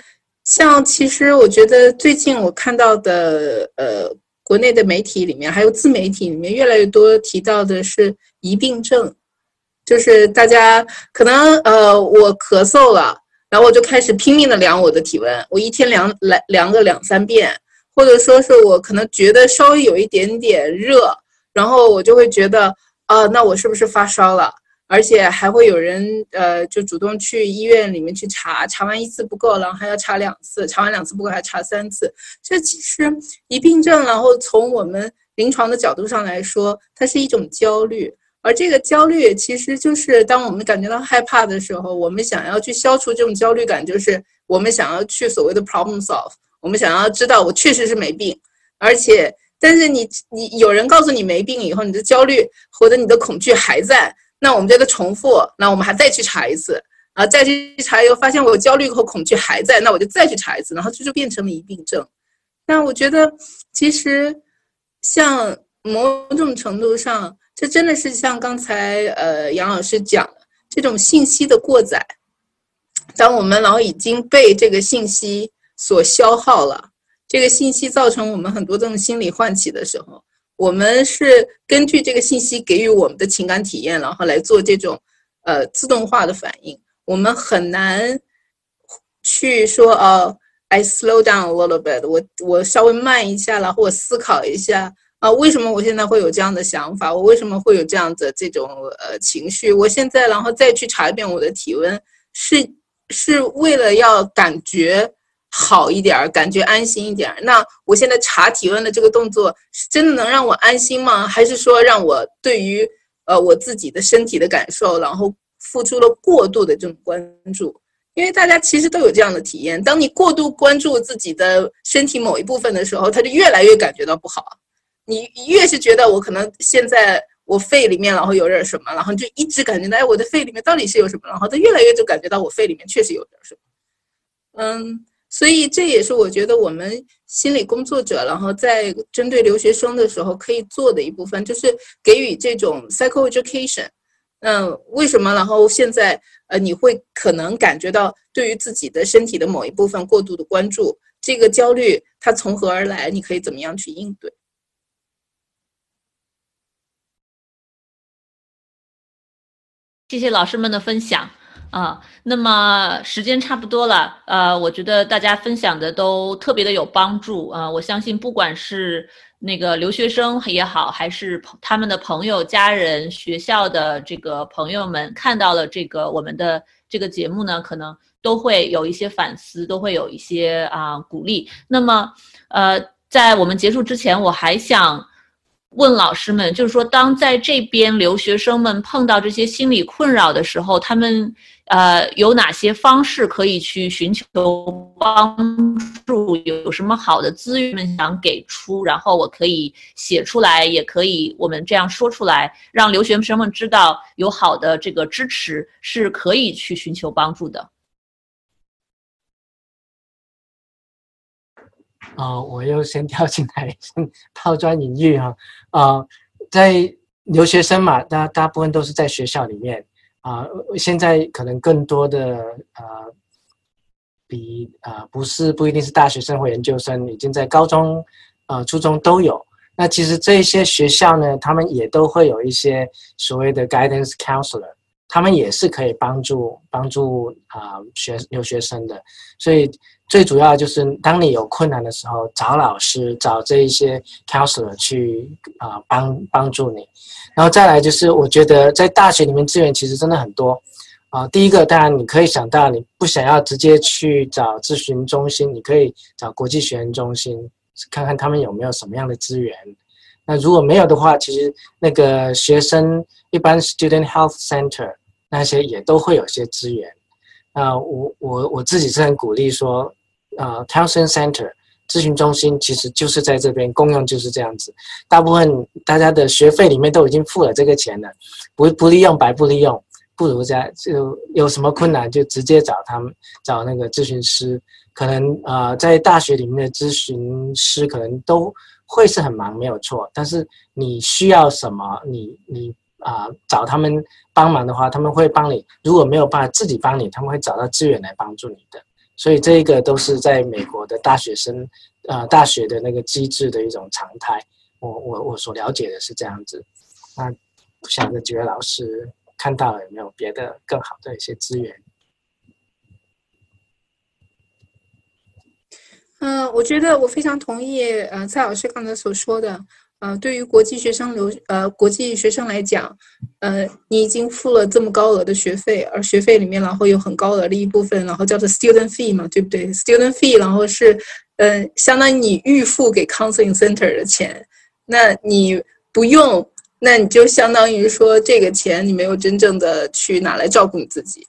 [SPEAKER 4] 像其实我觉得最近我看到的呃。国内的媒体里面，还有自媒体里面，越来越多提到的是疑病症，就是大家可能呃，我咳嗽了，然后我就开始拼命的量我的体温，我一天量来量个两三遍，或者说是我可能觉得稍微有一点点热，然后我就会觉得啊，那我是不是发烧了？而且还会有人，呃，就主动去医院里面去查，查完一次不够，然后还要查两次，查完两次不够还查三次。这其实疑病症，然后从我们临床的角度上来说，它是一种焦虑，而这个焦虑其实就是当我们感觉到害怕的时候，我们想要去消除这种焦虑感，就是我们想要去所谓的 problem solve，我们想要知道我确实是没病，而且但是你你有人告诉你没病以后，你的焦虑或者你的恐惧还在。那我们这个重复，那我们还再去查一次啊，再去查又发现我焦虑和恐惧还在，那我就再去查一次，然后这就变成了疑病症。那我觉得其实像某种程度上，这真的是像刚才呃杨老师讲的这种信息的过载。当我们老已经被这个信息所消耗了，这个信息造成我们很多这种心理唤起的时候。我们是根据这个信息给予我们的情感体验，然后来做这种呃自动化的反应。我们很难去说哦，I slow down a little bit，我我稍微慢一下，然后我思考一下啊，为什么我现在会有这样的想法？我为什么会有这样的这种呃情绪？我现在然后再去查一遍我的体温，是是为了要感觉。好一点儿，感觉安心一点儿。那我现在查体温的这个动作，是真的能让我安心吗？还是说让我对于呃我自己的身体的感受，然后付出了过度的这种关注？因为大家其实都有这样的体验，当你过度关注自己的身体某一部分的时候，他就越来越感觉到不好。你越是觉得我可能现在我肺里面然后有点什么，然后就一直感觉到哎我的肺里面到底是有什么，然后他越来越就感觉到我肺里面确实有点什么，嗯。所以这也是我觉得我们心理工作者，然后在针对留学生的时候可以做的一部分，就是给予这种 psycho education。嗯，为什么？然后现在呃，你会可能感觉到对于自己的身体的某一部分过度的关注，这个焦虑它从何而来？你可以怎么样去应对？
[SPEAKER 1] 谢谢老师们的分享。
[SPEAKER 2] 啊，那么时间差不多了，呃，我觉得大家分享的都特别的有帮助啊，我相信不管是那个留学生也好，还是他们的朋友、家人、学校的这个朋友们看到了这个我们的这个节目呢，可能都会有一些反思，都会有一些啊鼓励。那么，呃，在我们结束之前，我还想。问老师们，就是说，当在这边留学生们碰到这些心理困扰的时候，他们呃有哪些方式可以去寻求帮助？有什么好的资源想给出？然后我可以写出来，也可以我们这样说出来，让留学生们知道有好的这个支持是可以去寻求帮助的。
[SPEAKER 3] 啊，我又先跳进来，抛砖引玉哈。啊，在留学生嘛，大大部分都是在学校里面啊。现在可能更多的啊，比啊不是不一定是大学生或研究生，已经在高中、啊初中都有。那其实这些学校呢，他们也都会有一些所谓的 guidance counselor，他们也是可以帮助帮助啊学留学生的，所以。最主要就是，当你有困难的时候，找老师，找这一些 counselor 去啊帮帮助你。然后再来就是，我觉得在大学里面资源其实真的很多啊。第一个，当然你可以想到，你不想要直接去找咨询中心，你可以找国际学生中心，看看他们有没有什么样的资源。那如果没有的话，其实那个学生一般 student health center 那些也都会有些资源。那我我我自己是很鼓励说。呃 t o w n s e n Center 咨询中心其实就是在这边，公用就是这样子。大部分大家的学费里面都已经付了这个钱了，不不利用白不利用，不如在就有什么困难就直接找他们，找那个咨询师。可能呃在大学里面的咨询师可能都会是很忙，没有错。但是你需要什么，你你啊找他们帮忙的话，他们会帮你。如果没有办法自己帮你，他们会找到资源来帮助你的。所以这一个都是在美国的大学生，呃，大学的那个机制的一种常态。我我我所了解的是这样子。那不晓得几位老师看到有没有别的更好的一些资源？
[SPEAKER 4] 嗯，我觉得我非常同意，呃，蔡老师刚才所说的。呃，对于国际学生留呃国际学生来讲，呃，你已经付了这么高额的学费，而学费里面然后有很高额的一部分，然后叫做 student fee 嘛，对不对？student fee，然后是呃相当于你预付给 counseling center 的钱，那你不用，那你就相当于说这个钱你没有真正的去拿来照顾你自己。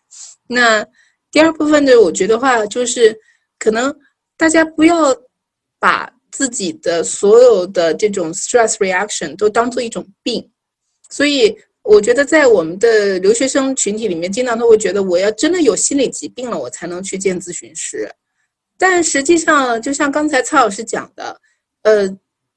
[SPEAKER 4] 那第二部分的，我觉得话就是可能大家不要把。自己的所有的这种 stress reaction 都当做一种病，所以我觉得在我们的留学生群体里面，经常都会觉得我要真的有心理疾病了，我才能去见咨询师。但实际上，就像刚才蔡老师讲的，呃，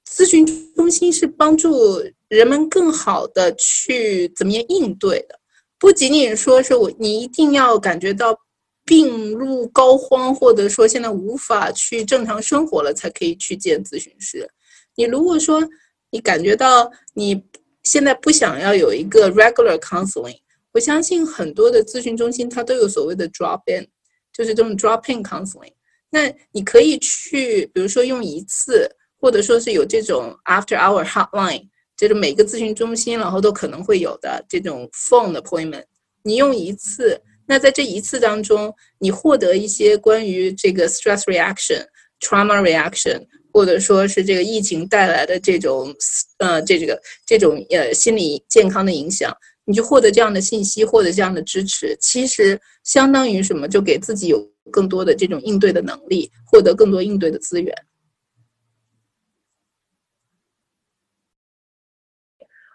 [SPEAKER 4] 咨询中心是帮助人们更好的去怎么样应对的，不仅仅说是我你一定要感觉到。病入膏肓，或者说现在无法去正常生活了，才可以去见咨询师。你如果说你感觉到你现在不想要有一个 regular counseling，我相信很多的咨询中心它都有所谓的 drop in，就是这种 drop in counseling。那你可以去，比如说用一次，或者说是有这种 after hour hotline，就是每个咨询中心然后都可能会有的这种 phone appointment，你用一次。那在这一次当中，你获得一些关于这个 stress reaction、trauma reaction，或者说是这个疫情带来的这种呃这这个这种呃心理健康的影响，你就获得这样的信息，获得这样的支持，其实相当于什么？就给自己有更多的这种应对的能力，获得更多应对的资源。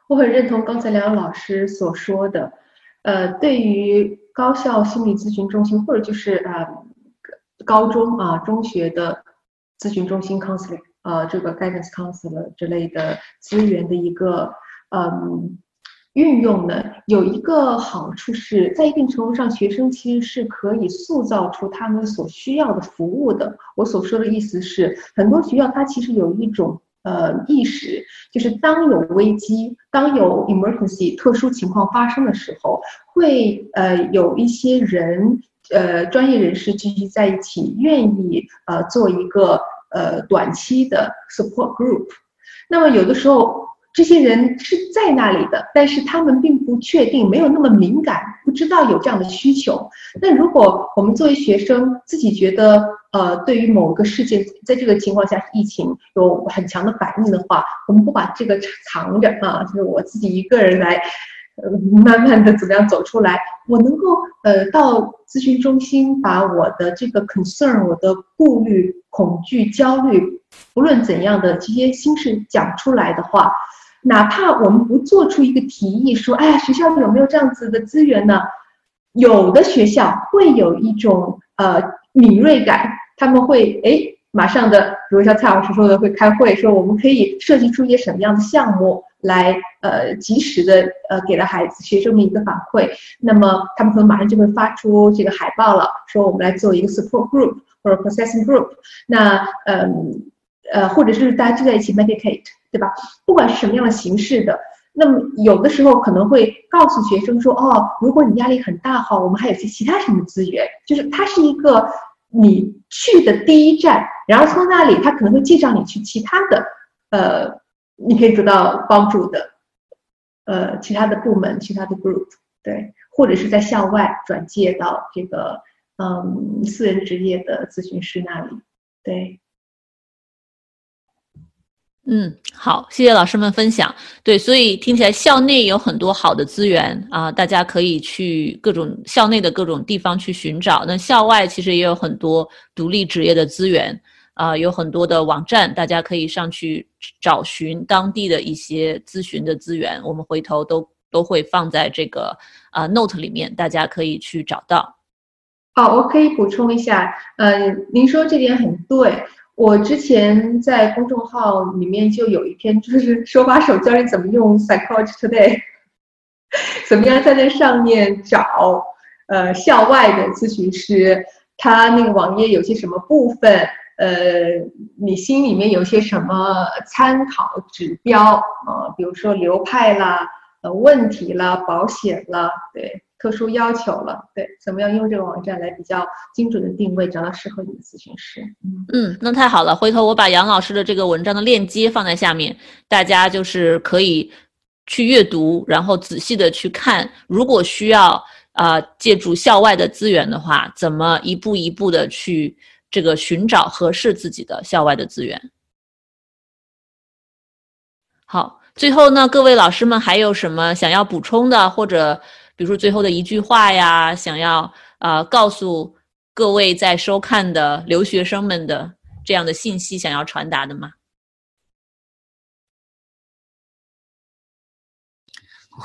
[SPEAKER 5] 我很认同刚才梁老师所说的，呃，对于。高校心理咨询中心，或者就是呃高中啊中学的咨询中心 counselor，呃这个 guidance counselor 之类的资源的一个嗯运用呢，有一个好处是在一定程度上，学生其实是可以塑造出他们所需要的服务的。我所说的意思是，很多学校它其实有一种。呃，意识就是当有危机、当有 emergency 特殊情况发生的时候，会呃有一些人呃专业人士聚集在一起，愿意呃做一个呃短期的 support group。那么有的时候这些人是在那里的，但是他们并不确定，没有那么敏感，不知道有这样的需求。那如果我们作为学生自己觉得呃对于某个事件，在这个情况下疫情有很强的反应的话，我们不把这个藏着啊，就是我自己一个人来。呃，慢慢的怎么样走出来？我能够呃到咨询中心，把我的这个 concern、我的顾虑、恐惧、焦虑，不论怎样的这些心事讲出来的话，哪怕我们不做出一个提议，说，哎呀，学校有没有这样子的资源呢？有的学校会有一种呃敏锐感，他们会哎马上的，比如像蔡老师说的，会开会说，我们可以设计出一些什么样的项目。来，呃，及时的，呃，给了孩子、学生们一个反馈，那么他们可能马上就会发出这个海报了，说我们来做一个 support group 或者 processing group，那，嗯，呃，或者是大家聚在一起 meditate，对吧？不管是什么样的形式的，那么有的时候可能会告诉学生说，哦，如果你压力很大哈，我们还有些其他什么资源，就是它是一个你去的第一站，然后从那里他可能会介绍你去其他的，呃。你可以得到帮助的，呃，其他的部门、其他的 group，对，或者是在校外转介到这个嗯私人职业的咨询师那里，对。
[SPEAKER 1] 嗯，好，谢谢老师们分享。对，所以听起来校内有很多好的资源啊，大家可以去各种校内的各种地方去寻找。那校外其实也有很多独立职业的资源。啊，有很多的网站，大家可以上去找寻当地的一些咨询的资源。我们回头都都会放在这个啊 note 里面，大家可以去找到。
[SPEAKER 5] 好，我可以补充一下，呃，您说这点很对。我之前在公众号里面就有一篇，就是 手把手教你怎么用 Psychology Today，怎么样在那上面找呃校外的咨询师，他那个网页有些什么部分。呃，你心里面有些什么参考指标啊？比如说流派啦、呃问题了、保险了，对，特殊要求了，对，怎么样用这个网站来比较精准的定位，找到适合你的咨询师？
[SPEAKER 1] 嗯，那太好了，回头我把杨老师的这个文章的链接放在下面，大家就是可以去阅读，然后仔细的去看，如果需要啊借助校外的资源的话，怎么一步一步的去。这个寻找合适自己的校外的资源。好，最后呢，各位老师们还有什么想要补充的，或者比如说最后的一句话呀，想要啊告诉各位在收看的留学生们的这样的信息，想要传达的吗？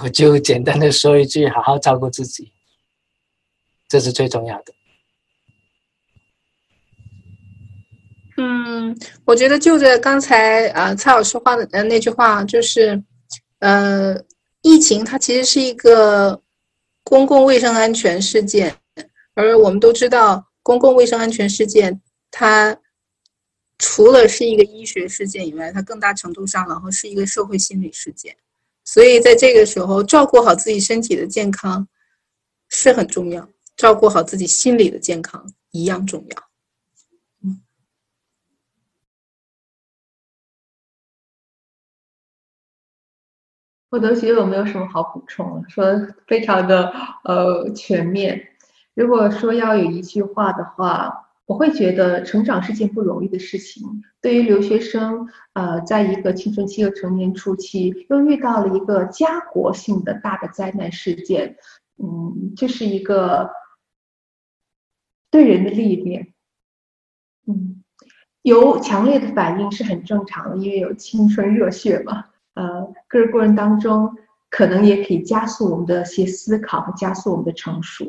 [SPEAKER 3] 我就简单的说一句：好好照顾自己，这是最重要的。
[SPEAKER 4] 嗯，我觉得就着刚才啊蔡老师话的那句话，就是，呃，疫情它其实是一个公共卫生安全事件，而我们都知道，公共卫生安全事件它除了是一个医学事件以外，它更大程度上然后是一个社会心理事件，所以在这个时候照顾好自己身体的健康是很重要，照顾好自己心理的健康一样重要。
[SPEAKER 5] 我都觉得我没有什么好补充了，说非常的呃全面。如果说要有一句话的话，我会觉得成长是件不容易的事情。对于留学生，呃，在一个青春期和成年初期，又遇到了一个家国性的大的灾难事件，嗯，这是一个对人的历练。嗯，有强烈的反应是很正常的，因为有青春热血嘛。呃，个人过程当中，可能也可以加速我们的一些思考和加速我们的成熟。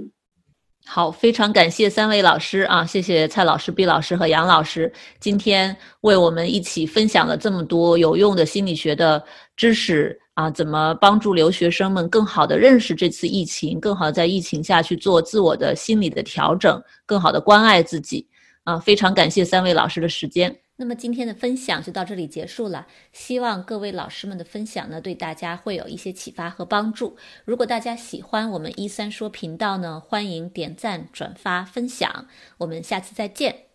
[SPEAKER 1] 好，非常感谢三位老师啊，谢谢蔡老师、毕老师和杨老师，今天为我们一起分享了这么多有用的心理学的知识啊，怎么帮助留学生们更好的认识这次疫情，更好在疫情下去做自我的心理的调整，更好的关爱自己啊，非常感谢三位老师的时间。
[SPEAKER 6] 那么今天的分享就到这里结束了，希望各位老师们的分享呢，对大家会有一些启发和帮助。如果大家喜欢我们一三说频道呢，欢迎点赞、转发、分享。我们下次再见。